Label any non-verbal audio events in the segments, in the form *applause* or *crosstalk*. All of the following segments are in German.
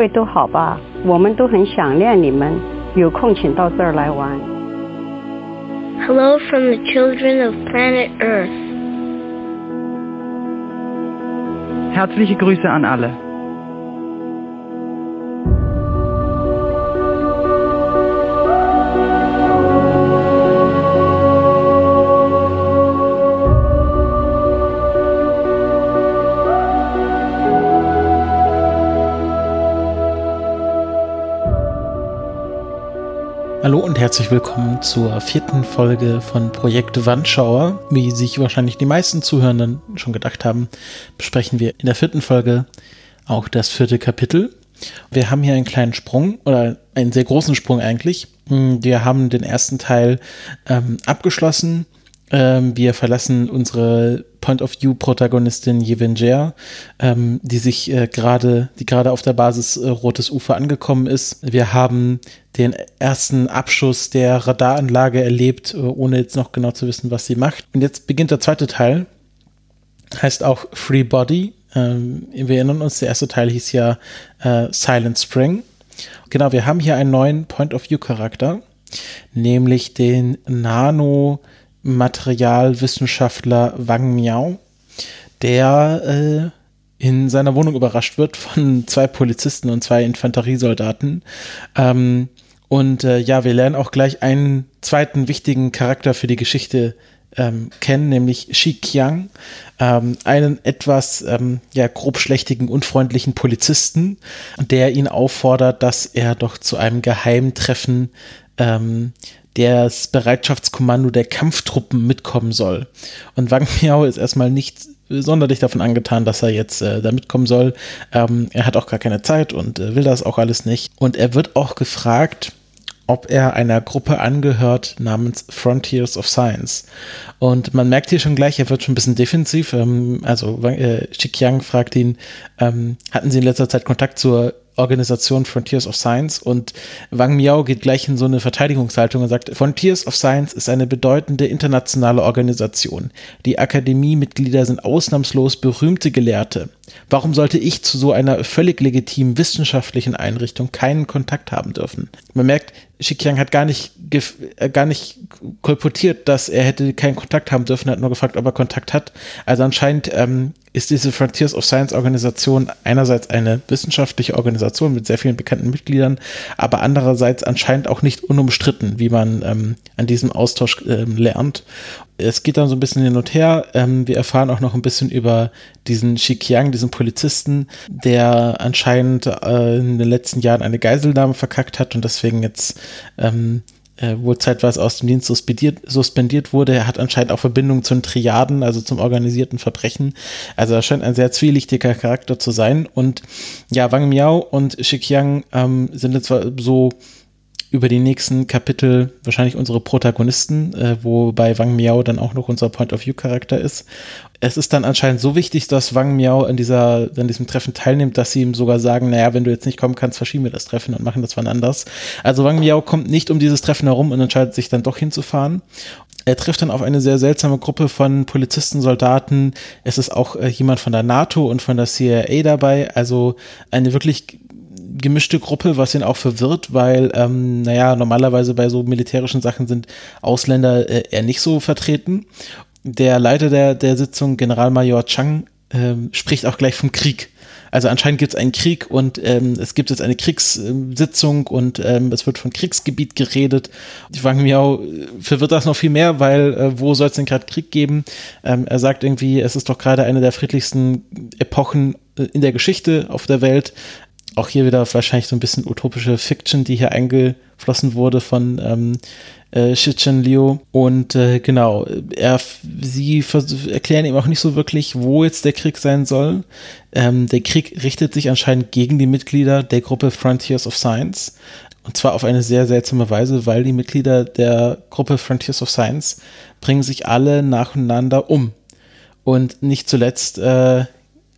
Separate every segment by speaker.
Speaker 1: 各位都好吧？我们都很想念你们，有空请到这儿来玩。
Speaker 2: Hello from the children of planet Earth.
Speaker 3: Herzliche Grüße an alle.
Speaker 4: Herzlich willkommen zur vierten Folge von Projekt Wandschauer. Wie sich wahrscheinlich die meisten Zuhörenden schon gedacht haben, besprechen wir in der vierten Folge auch das vierte Kapitel. Wir haben hier einen kleinen Sprung oder einen sehr großen Sprung eigentlich. Wir haben den ersten Teil ähm, abgeschlossen. Ähm, wir verlassen unsere Point-of-View-Protagonistin Yevenger, ähm, die sich äh, gerade, die gerade auf der Basis äh, Rotes Ufer angekommen ist. Wir haben den ersten Abschuss der Radaranlage erlebt, äh, ohne jetzt noch genau zu wissen, was sie macht. Und jetzt beginnt der zweite Teil. Heißt auch Free Body. Ähm, wir erinnern uns, der erste Teil hieß ja äh, Silent Spring. Genau, wir haben hier einen neuen Point-of-View-Charakter, nämlich den Nano- Materialwissenschaftler Wang Miao, der äh, in seiner Wohnung überrascht wird von zwei Polizisten und zwei Infanteriesoldaten. Ähm, und äh, ja, wir lernen auch gleich einen zweiten wichtigen Charakter für die Geschichte ähm, kennen, nämlich Shi Qiang, ähm, einen etwas ähm, ja, grobschlächtigen, unfreundlichen Polizisten, der ihn auffordert, dass er doch zu einem Geheimtreffen ähm, das Bereitschaftskommando der Kampftruppen mitkommen soll. Und Wang Miao ist erstmal nicht sonderlich davon angetan, dass er jetzt äh, da mitkommen soll. Ähm, er hat auch gar keine Zeit und äh, will das auch alles nicht. Und er wird auch gefragt, ob er einer Gruppe angehört namens Frontiers of Science. Und man merkt hier schon gleich, er wird schon ein bisschen defensiv. Ähm, also äh, Xiqiang fragt ihn, ähm, hatten Sie in letzter Zeit Kontakt zur Organisation Frontiers of Science und Wang Miao geht gleich in so eine Verteidigungshaltung und sagt, Frontiers of Science ist eine bedeutende internationale Organisation. Die Akademiemitglieder sind ausnahmslos berühmte Gelehrte. Warum sollte ich zu so einer völlig legitimen wissenschaftlichen Einrichtung keinen Kontakt haben dürfen? Man merkt, Shikiang hat gar nicht, äh, gar nicht kolportiert, dass er hätte keinen Kontakt haben dürfen, hat nur gefragt, ob er Kontakt hat. Also anscheinend ähm, ist diese Frontiers of Science Organisation einerseits eine wissenschaftliche Organisation mit sehr vielen bekannten Mitgliedern, aber andererseits anscheinend auch nicht unumstritten, wie man ähm, an diesem Austausch ähm, lernt. Es geht dann so ein bisschen hin und her. Ähm, wir erfahren auch noch ein bisschen über diesen Shikiang, diesen Polizisten, der anscheinend äh, in den letzten Jahren eine Geiselnahme verkackt hat und deswegen jetzt ähm, äh, wohl zeitweise aus dem Dienst suspendiert, suspendiert wurde. Er hat anscheinend auch Verbindungen zu den Triaden, also zum organisierten Verbrechen. Also er scheint ein sehr zwielichtiger Charakter zu sein. Und ja, Wang Miao und Shikiang ähm, sind jetzt so über die nächsten Kapitel wahrscheinlich unsere Protagonisten, äh, wobei Wang Miao dann auch noch unser Point-of-View-Charakter ist. Es ist dann anscheinend so wichtig, dass Wang Miao an, dieser, an diesem Treffen teilnimmt, dass sie ihm sogar sagen, naja, wenn du jetzt nicht kommen kannst, verschieben wir das Treffen und machen das wann anders. Also Wang Miao kommt nicht um dieses Treffen herum und entscheidet sich dann doch hinzufahren. Er trifft dann auf eine sehr seltsame Gruppe von Polizisten, Soldaten. Es ist auch äh, jemand von der NATO und von der CIA dabei. Also eine wirklich gemischte Gruppe, was ihn auch verwirrt, weil, ähm, naja, normalerweise bei so militärischen Sachen sind Ausländer äh, eher nicht so vertreten. Der Leiter der, der Sitzung, Generalmajor Chang, ähm, spricht auch gleich vom Krieg. Also anscheinend gibt es einen Krieg und ähm, es gibt jetzt eine Kriegssitzung und ähm, es wird von Kriegsgebiet geredet. Die Wang Miao verwirrt das noch viel mehr, weil äh, wo soll es denn gerade Krieg geben? Ähm, er sagt irgendwie, es ist doch gerade eine der friedlichsten Epochen äh, in der Geschichte auf der Welt auch hier wieder wahrscheinlich so ein bisschen utopische Fiction, die hier eingeflossen wurde von ähm, äh, Shichen Liu. Und äh, genau, er, sie erklären ihm auch nicht so wirklich, wo jetzt der Krieg sein soll. Ähm, der Krieg richtet sich anscheinend gegen die Mitglieder der Gruppe Frontiers of Science. Und zwar auf eine sehr seltsame Weise, weil die Mitglieder der Gruppe Frontiers of Science bringen sich alle nacheinander um. Und nicht zuletzt äh,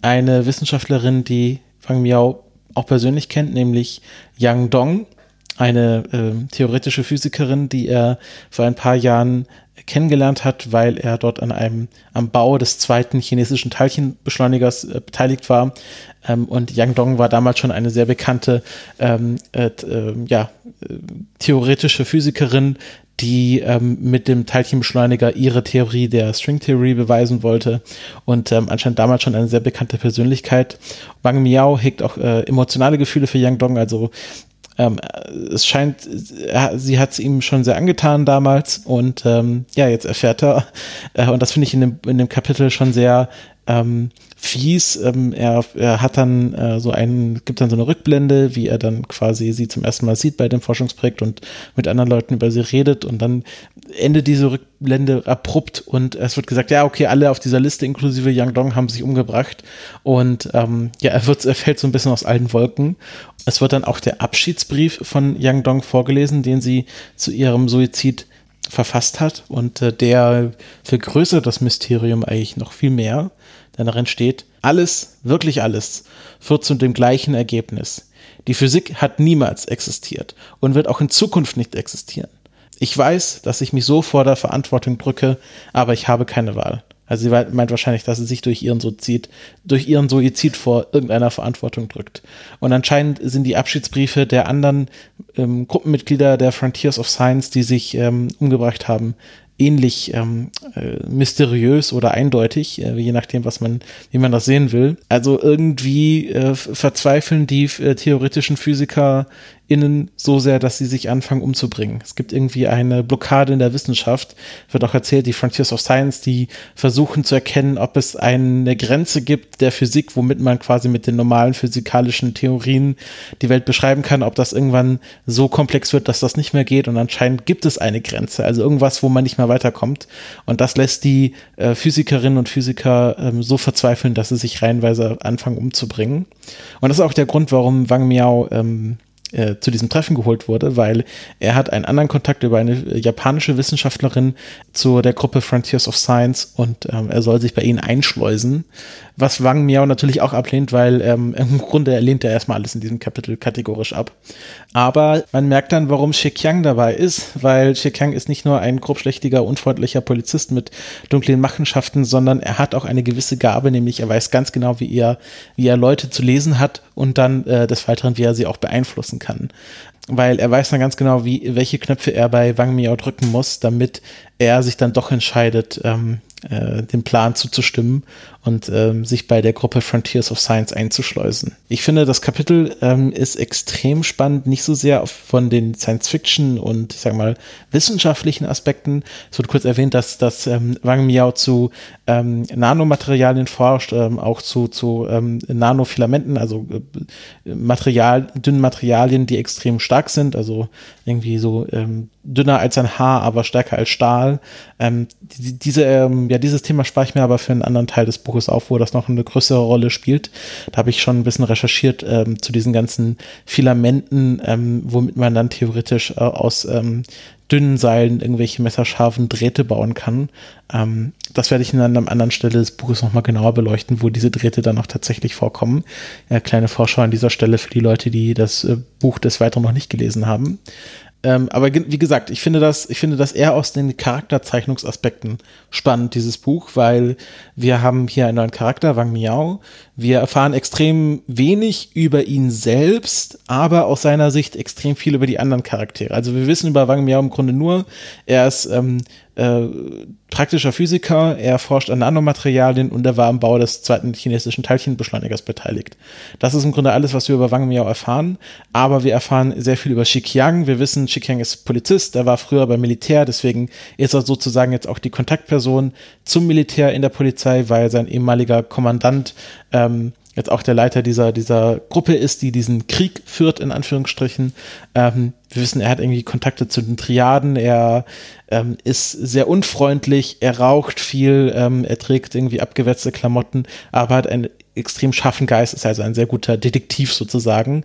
Speaker 4: eine Wissenschaftlerin, die Fang Miao auch persönlich kennt, nämlich Yang Dong, eine äh, theoretische Physikerin, die er vor ein paar Jahren kennengelernt hat, weil er dort an einem am Bau des zweiten chinesischen Teilchenbeschleunigers äh, beteiligt war. Ähm, und Yang Dong war damals schon eine sehr bekannte ähm, äh, äh, ja, äh, theoretische Physikerin, die ähm, mit dem Teilchenbeschleuniger ihre Theorie der Stringtheorie beweisen wollte. Und ähm, anscheinend damals schon eine sehr bekannte Persönlichkeit. Wang Miao hegt auch äh, emotionale Gefühle für Yang Dong, also ähm, es scheint, sie hat es ihm schon sehr angetan damals. Und ähm, ja, jetzt erfährt er, äh, und das finde ich in dem, in dem Kapitel schon sehr ähm, fies. Ähm, er, er hat dann äh, so einen, gibt dann so eine Rückblende, wie er dann quasi sie zum ersten Mal sieht bei dem Forschungsprojekt und mit anderen Leuten über sie redet und dann endet diese Rückblende abrupt und es wird gesagt, ja, okay, alle auf dieser Liste inklusive Yang Dong haben sich umgebracht und ähm, ja, er, wird, er fällt so ein bisschen aus allen Wolken. Es wird dann auch der Abschiedsbrief von Yang Dong vorgelesen, den sie zu ihrem Suizid verfasst hat und äh, der vergrößert das Mysterium eigentlich noch viel mehr denn darin steht, alles, wirklich alles, führt zu dem gleichen Ergebnis. Die Physik hat niemals existiert und wird auch in Zukunft nicht existieren. Ich weiß, dass ich mich so vor der Verantwortung drücke, aber ich habe keine Wahl. Also sie meint wahrscheinlich, dass sie sich durch ihren Suizid, durch ihren Suizid vor irgendeiner Verantwortung drückt. Und anscheinend sind die Abschiedsbriefe der anderen ähm, Gruppenmitglieder der Frontiers of Science, die sich ähm, umgebracht haben, ähnlich ähm, äh, mysteriös oder eindeutig, äh, je nachdem, was man, wie man das sehen will. Also irgendwie äh, verzweifeln die äh, theoretischen Physiker innen so sehr, dass sie sich anfangen umzubringen. Es gibt irgendwie eine Blockade in der Wissenschaft, wird auch erzählt, die Frontiers of Science, die versuchen zu erkennen, ob es eine Grenze gibt der Physik, womit man quasi mit den normalen physikalischen Theorien die Welt beschreiben kann, ob das irgendwann so komplex wird, dass das nicht mehr geht. Und anscheinend gibt es eine Grenze, also irgendwas, wo man nicht mehr weiterkommt. Und das lässt die äh, Physikerinnen und Physiker ähm, so verzweifeln, dass sie sich reihenweise anfangen umzubringen. Und das ist auch der Grund, warum Wang Miao ähm, äh, zu diesem Treffen geholt wurde, weil er hat einen anderen Kontakt über eine japanische Wissenschaftlerin zu der Gruppe Frontiers of Science und ähm, er soll sich bei ihnen einschleusen, was Wang Miao natürlich auch ablehnt, weil ähm, im Grunde lehnt er erstmal alles in diesem Kapitel kategorisch ab. Aber man merkt dann, warum Xiang dabei ist, weil Xiang ist nicht nur ein grobschlächtiger, unfreundlicher Polizist mit dunklen Machenschaften, sondern er hat auch eine gewisse Gabe, nämlich er weiß ganz genau, wie er, wie er Leute zu lesen hat und dann äh, des Weiteren, wie er sie auch beeinflussen kann. Weil er weiß dann ganz genau, wie, welche Knöpfe er bei Wang Miao drücken muss, damit er sich dann doch entscheidet, ähm, äh, dem Plan zuzustimmen und ähm, sich bei der Gruppe Frontiers of Science einzuschleusen. Ich finde, das Kapitel ähm, ist extrem spannend, nicht so sehr von den Science-Fiction und ich sag mal wissenschaftlichen Aspekten. Es wird kurz erwähnt, dass, dass ähm, Wang Miao zu ähm, Nanomaterialien forscht, ähm, auch zu, zu ähm, Nanofilamenten, also äh, Material, dünnen Materialien, die extrem stark sind, also irgendwie so ähm, dünner als ein Haar, aber stärker als Stahl. Ähm, die, diese, ähm, ja, dieses Thema spare ich mir aber für einen anderen Teil des Buches auf, wo das noch eine größere Rolle spielt. Da habe ich schon ein bisschen recherchiert ähm, zu diesen ganzen Filamenten, ähm, womit man dann theoretisch äh, aus ähm, dünnen Seilen irgendwelche messerscharfen Drähte bauen kann. Ähm, das werde ich in einer anderen Stelle des Buches nochmal genauer beleuchten, wo diese Drähte dann auch tatsächlich vorkommen. Ja, kleine Vorschau an dieser Stelle für die Leute, die das äh, Buch des Weiteren noch nicht gelesen haben. Ähm, aber wie gesagt, ich finde das, ich finde das eher aus den Charakterzeichnungsaspekten spannend, dieses Buch, weil wir haben hier einen neuen Charakter, Wang Miao. Wir erfahren extrem wenig über ihn selbst, aber aus seiner Sicht extrem viel über die anderen Charaktere. Also wir wissen über Wang Miao im Grunde nur, er ist ähm, äh, praktischer Physiker, er forscht an Nanomaterialien und er war am Bau des zweiten chinesischen Teilchenbeschleunigers beteiligt. Das ist im Grunde alles, was wir über Wang Miao erfahren, aber wir erfahren sehr viel über Xiqiang. Wir wissen, Xiqiang ist Polizist, er war früher beim Militär, deswegen ist er sozusagen jetzt auch die Kontaktperson zum Militär in der Polizei, weil sein ehemaliger Kommandant ähm, jetzt auch der Leiter dieser, dieser Gruppe ist, die diesen Krieg führt, in Anführungsstrichen. Ähm, wir wissen, er hat irgendwie Kontakte zu den Triaden, er ähm, ist sehr unfreundlich, er raucht viel, ähm, er trägt irgendwie abgewetzte Klamotten, aber hat einen extrem scharfen Geist, ist also ein sehr guter Detektiv sozusagen.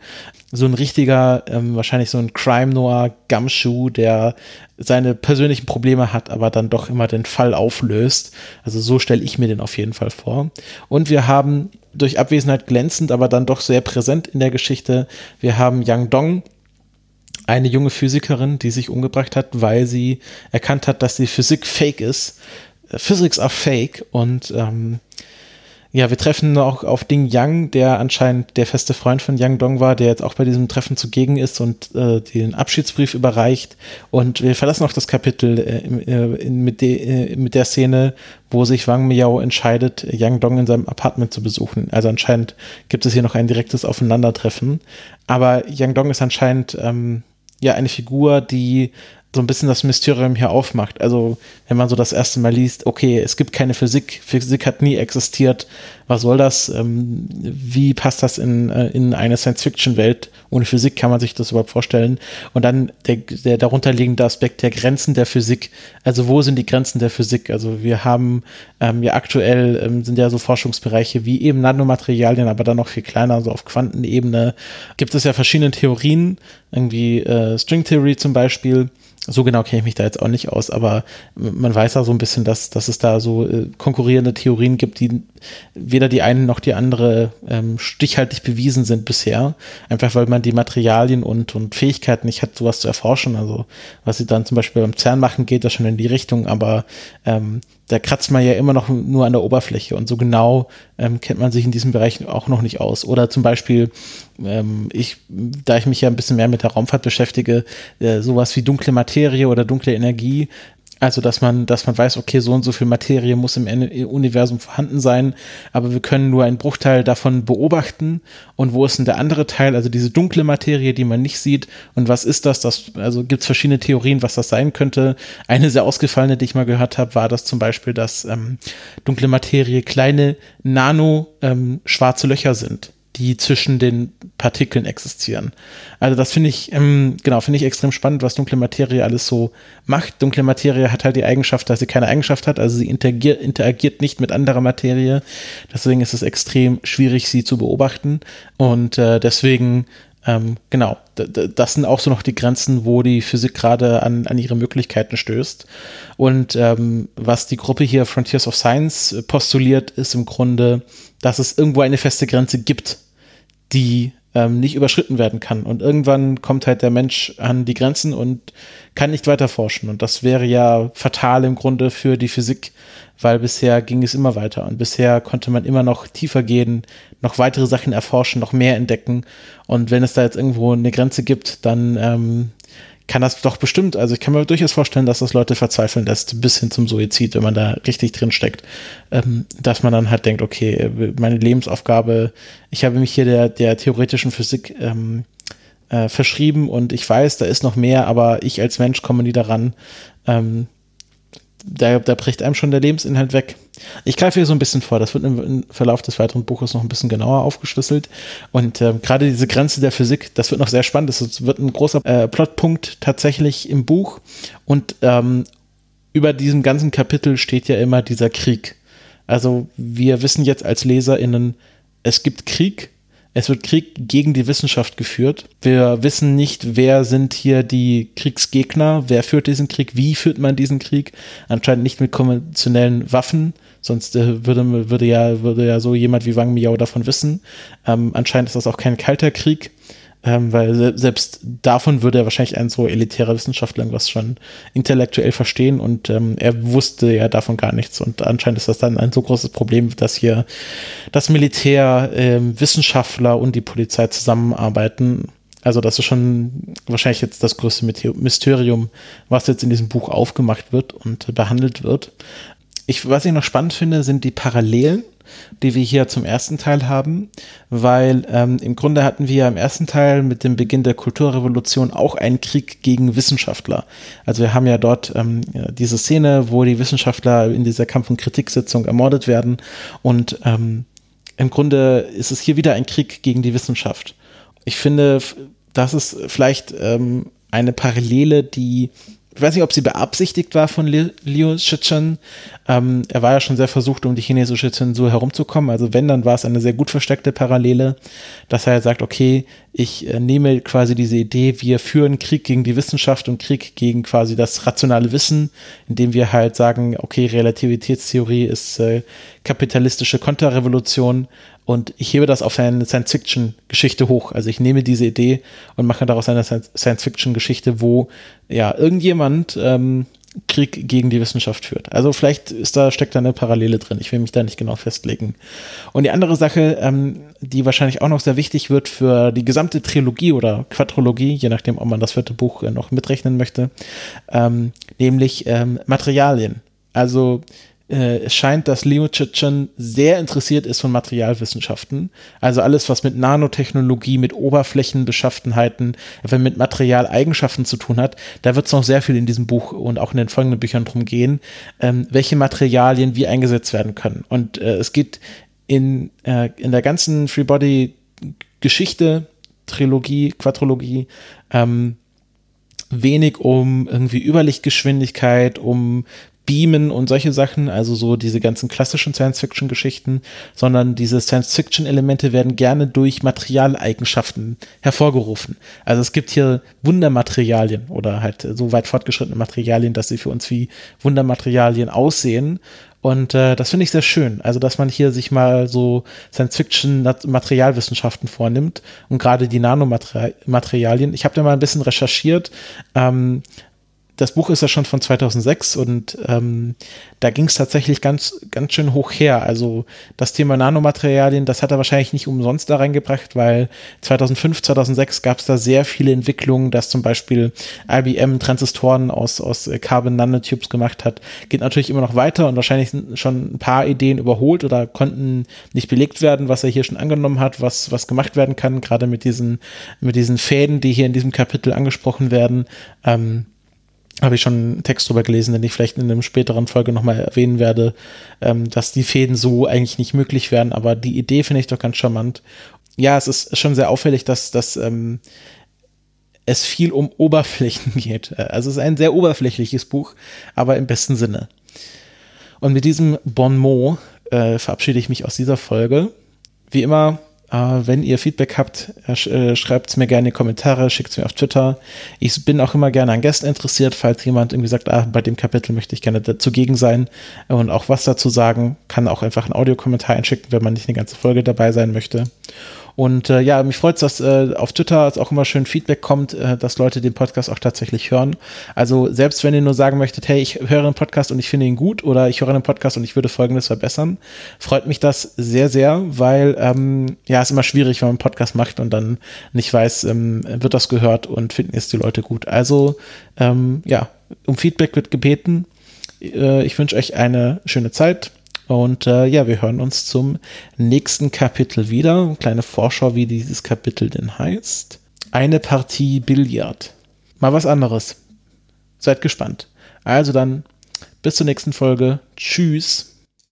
Speaker 4: So ein richtiger, ähm, wahrscheinlich so ein Crime Noir Gumshoe, der seine persönlichen Probleme hat, aber dann doch immer den Fall auflöst. Also so stelle ich mir den auf jeden Fall vor. Und wir haben durch Abwesenheit glänzend, aber dann doch sehr präsent in der Geschichte. Wir haben Yang Dong, eine junge Physikerin, die sich umgebracht hat, weil sie erkannt hat, dass die Physik fake ist. Äh, Physics are fake und ähm, ja, wir treffen auch auf Ding Yang, der anscheinend der feste Freund von Yang Dong war, der jetzt auch bei diesem Treffen zugegen ist und äh, den Abschiedsbrief überreicht. Und wir verlassen auch das Kapitel äh, äh, mit, de, äh, mit der Szene, wo sich Wang Miao entscheidet, Yang Dong in seinem Apartment zu besuchen. Also anscheinend gibt es hier noch ein direktes Aufeinandertreffen. Aber Yang Dong ist anscheinend ähm, ja eine Figur, die so ein bisschen das Mysterium hier aufmacht. Also, wenn man so das erste Mal liest, okay, es gibt keine Physik, Physik hat nie existiert, was soll das? Ähm, wie passt das in, äh, in eine Science-Fiction-Welt? Ohne Physik kann man sich das überhaupt vorstellen. Und dann der, der darunterliegende Aspekt der Grenzen der Physik. Also, wo sind die Grenzen der Physik? Also, wir haben ähm, ja aktuell ähm, sind ja so Forschungsbereiche wie eben Nanomaterialien, aber dann noch viel kleiner, so auf Quantenebene. Gibt es ja verschiedene Theorien, irgendwie äh, String Theory zum Beispiel so genau kenne ich mich da jetzt auch nicht aus, aber man weiß ja so ein bisschen, dass, dass es da so äh, konkurrierende Theorien gibt, die weder die eine noch die andere ähm, stichhaltig bewiesen sind bisher. Einfach weil man die Materialien und, und Fähigkeiten nicht hat, sowas zu erforschen. Also was sie dann zum Beispiel beim CERN machen, geht das schon in die Richtung, aber ähm, da kratzt man ja immer noch nur an der Oberfläche und so genau ähm, kennt man sich in diesem Bereich auch noch nicht aus. Oder zum Beispiel, ähm, ich, da ich mich ja ein bisschen mehr mit der Raumfahrt beschäftige, äh, sowas wie dunkle Materie oder dunkle Energie also, dass man, dass man weiß, okay, so und so viel Materie muss im Universum vorhanden sein, aber wir können nur einen Bruchteil davon beobachten. Und wo ist denn der andere Teil, also diese dunkle Materie, die man nicht sieht? Und was ist das? das also gibt es verschiedene Theorien, was das sein könnte. Eine sehr ausgefallene, die ich mal gehört habe, war das zum Beispiel, dass ähm, dunkle Materie kleine Nano-schwarze ähm, Löcher sind die zwischen den Partikeln existieren. Also das finde ich, ähm, genau, finde ich extrem spannend, was dunkle Materie alles so macht. Dunkle Materie hat halt die Eigenschaft, dass sie keine Eigenschaft hat, also sie interagiert, interagiert nicht mit anderer Materie. Deswegen ist es extrem schwierig, sie zu beobachten. Und äh, deswegen ähm, genau, das sind auch so noch die Grenzen, wo die Physik gerade an, an ihre Möglichkeiten stößt. Und ähm, was die Gruppe hier Frontiers of Science postuliert, ist im Grunde, dass es irgendwo eine feste Grenze gibt, die ähm, nicht überschritten werden kann. Und irgendwann kommt halt der Mensch an die Grenzen und kann nicht weiter forschen. Und das wäre ja fatal im Grunde für die Physik, weil bisher ging es immer weiter. Und bisher konnte man immer noch tiefer gehen, noch weitere Sachen erforschen, noch mehr entdecken. Und wenn es da jetzt irgendwo eine Grenze gibt, dann ähm, kann das doch bestimmt, also ich kann mir durchaus vorstellen, dass das Leute verzweifeln lässt, bis hin zum Suizid, wenn man da richtig drin steckt, ähm, dass man dann halt denkt, okay, meine Lebensaufgabe, ich habe mich hier der, der theoretischen Physik ähm, äh, verschrieben und ich weiß, da ist noch mehr, aber ich als Mensch komme nie daran. Ähm, da, da bricht einem schon der Lebensinhalt weg. Ich greife hier so ein bisschen vor, das wird im, Verlauf des weiteren Buches noch ein bisschen genauer aufgeschlüsselt. Und äh, gerade diese Grenze der Physik, das wird noch sehr spannend. Das wird ein großer äh, Plotpunkt tatsächlich im Buch. Und ähm, über diesem ganzen Kapitel steht ja immer dieser Krieg. Also wir wissen jetzt als LeserInnen, es gibt Krieg, es wird Krieg gegen die Wissenschaft geführt. Wir wissen nicht, wer sind hier die Kriegsgegner, wer führt diesen Krieg, wie führt man diesen Krieg. Anscheinend nicht mit konventionellen Waffen, sonst äh, würde, würde, ja, würde ja so jemand wie Wang Miao davon wissen. Ähm, anscheinend ist das auch kein kalter Krieg ähm, weil se selbst davon würde er wahrscheinlich ein so elitärer Wissenschaftler irgendwas schon intellektuell verstehen und ähm, er wusste ja davon gar nichts und anscheinend ist das dann ein so großes Problem, dass hier das Militär, ähm, Wissenschaftler und die Polizei zusammenarbeiten. Also das ist schon wahrscheinlich jetzt das größte Mysterium, was jetzt in diesem Buch aufgemacht wird und behandelt wird. Ich, was ich noch spannend finde, sind die Parallelen die wir hier zum ersten Teil haben, weil ähm, im Grunde hatten wir ja im ersten Teil mit dem Beginn der Kulturrevolution auch einen Krieg gegen Wissenschaftler. Also wir haben ja dort ähm, diese Szene, wo die Wissenschaftler in dieser Kampf- und Kritiksitzung ermordet werden und ähm, im Grunde ist es hier wieder ein Krieg gegen die Wissenschaft. Ich finde, das ist vielleicht ähm, eine Parallele, die ich weiß nicht, ob sie beabsichtigt war von Liu Shichen. Ähm, er war ja schon sehr versucht, um die chinesische Zensur herumzukommen. Also wenn, dann war es eine sehr gut versteckte Parallele, dass er sagt, okay, ich äh, nehme quasi diese Idee, wir führen Krieg gegen die Wissenschaft und Krieg gegen quasi das rationale Wissen, indem wir halt sagen, okay, Relativitätstheorie ist äh, kapitalistische Konterrevolution Und ich hebe das auf eine Science-Fiction-Geschichte hoch. Also ich nehme diese Idee und mache daraus eine Science-Fiction-Geschichte, wo ja irgendjemand ähm, Krieg gegen die Wissenschaft führt. Also vielleicht ist da, steckt da eine Parallele drin. Ich will mich da nicht genau festlegen. Und die andere Sache, ähm, die wahrscheinlich auch noch sehr wichtig wird für die gesamte Trilogie oder Quadrologie, je nachdem, ob man das vierte Buch äh, noch mitrechnen möchte, ähm, nämlich ähm, Materialien. Also äh, es scheint, dass Leo Chichen sehr interessiert ist von Materialwissenschaften. Also alles, was mit Nanotechnologie, mit Oberflächenbeschaffenheiten, wenn mit Materialeigenschaften zu tun hat, da wird es noch sehr viel in diesem Buch und auch in den folgenden Büchern drum gehen, ähm, welche Materialien wie eingesetzt werden können. Und äh, es geht in, äh, in der ganzen Freebody Geschichte, Trilogie, Quadrologie, ähm, wenig um irgendwie Überlichtgeschwindigkeit, um Beamen und solche Sachen, also so diese ganzen klassischen Science-Fiction-Geschichten, sondern diese Science-Fiction-Elemente werden gerne durch Materialeigenschaften hervorgerufen. Also es gibt hier Wundermaterialien oder halt so weit fortgeschrittene Materialien, dass sie für uns wie Wundermaterialien aussehen. Und äh, das finde ich sehr schön. Also, dass man hier sich mal so Science-Fiction-Materialwissenschaften vornimmt und gerade die Nanomaterialien. Ich habe da mal ein bisschen recherchiert. Ähm, das Buch ist ja schon von 2006 und ähm, da ging es tatsächlich ganz, ganz schön hoch her. Also das Thema Nanomaterialien, das hat er wahrscheinlich nicht umsonst da reingebracht, weil 2005, 2006 gab es da sehr viele Entwicklungen, dass zum Beispiel IBM Transistoren aus, aus Carbon Nanotubes gemacht hat. Geht natürlich immer noch weiter und wahrscheinlich sind schon ein paar Ideen überholt oder konnten nicht belegt werden, was er hier schon angenommen hat, was, was gemacht werden kann, gerade mit diesen, mit diesen Fäden, die hier in diesem Kapitel angesprochen werden. Ähm, habe ich schon einen Text drüber gelesen, den ich vielleicht in einem späteren Folge nochmal erwähnen werde, ähm, dass die Fäden so eigentlich nicht möglich wären, aber die Idee finde ich doch ganz charmant. Ja, es ist schon sehr auffällig, dass, dass ähm, es viel um Oberflächen *laughs* geht. Also es ist ein sehr oberflächliches Buch, aber im besten Sinne. Und mit diesem Bon mot äh, verabschiede ich mich aus dieser Folge. Wie immer wenn ihr Feedback habt, äh, schreibt es mir gerne in die Kommentare, schickt es mir auf Twitter. Ich bin auch immer gerne an Gästen interessiert, falls jemand irgendwie sagt, ah, bei dem Kapitel möchte ich gerne dazugegen sein und auch was dazu sagen, kann auch einfach einen Audiokommentar einschicken, wenn man nicht eine ganze Folge dabei sein möchte. Und äh, ja, mich freut es, dass äh, auf Twitter auch immer schön Feedback kommt, äh, dass Leute den Podcast auch tatsächlich hören. Also selbst wenn ihr nur sagen möchtet, hey, ich höre einen Podcast und ich finde ihn gut oder ich höre einen Podcast und ich würde Folgendes verbessern, freut mich das sehr, sehr, weil ähm, ja, ist immer schwierig, wenn man einen Podcast macht und dann nicht weiß, ähm, wird das gehört und finden es die Leute gut. Also ähm, ja, um Feedback wird gebeten. Äh, ich wünsche euch eine schöne Zeit und äh, ja, wir hören uns zum nächsten Kapitel wieder. Kleine Vorschau, wie dieses Kapitel denn heißt. Eine Partie Billard. Mal was anderes. Seid gespannt. Also dann, bis zur nächsten Folge. Tschüss.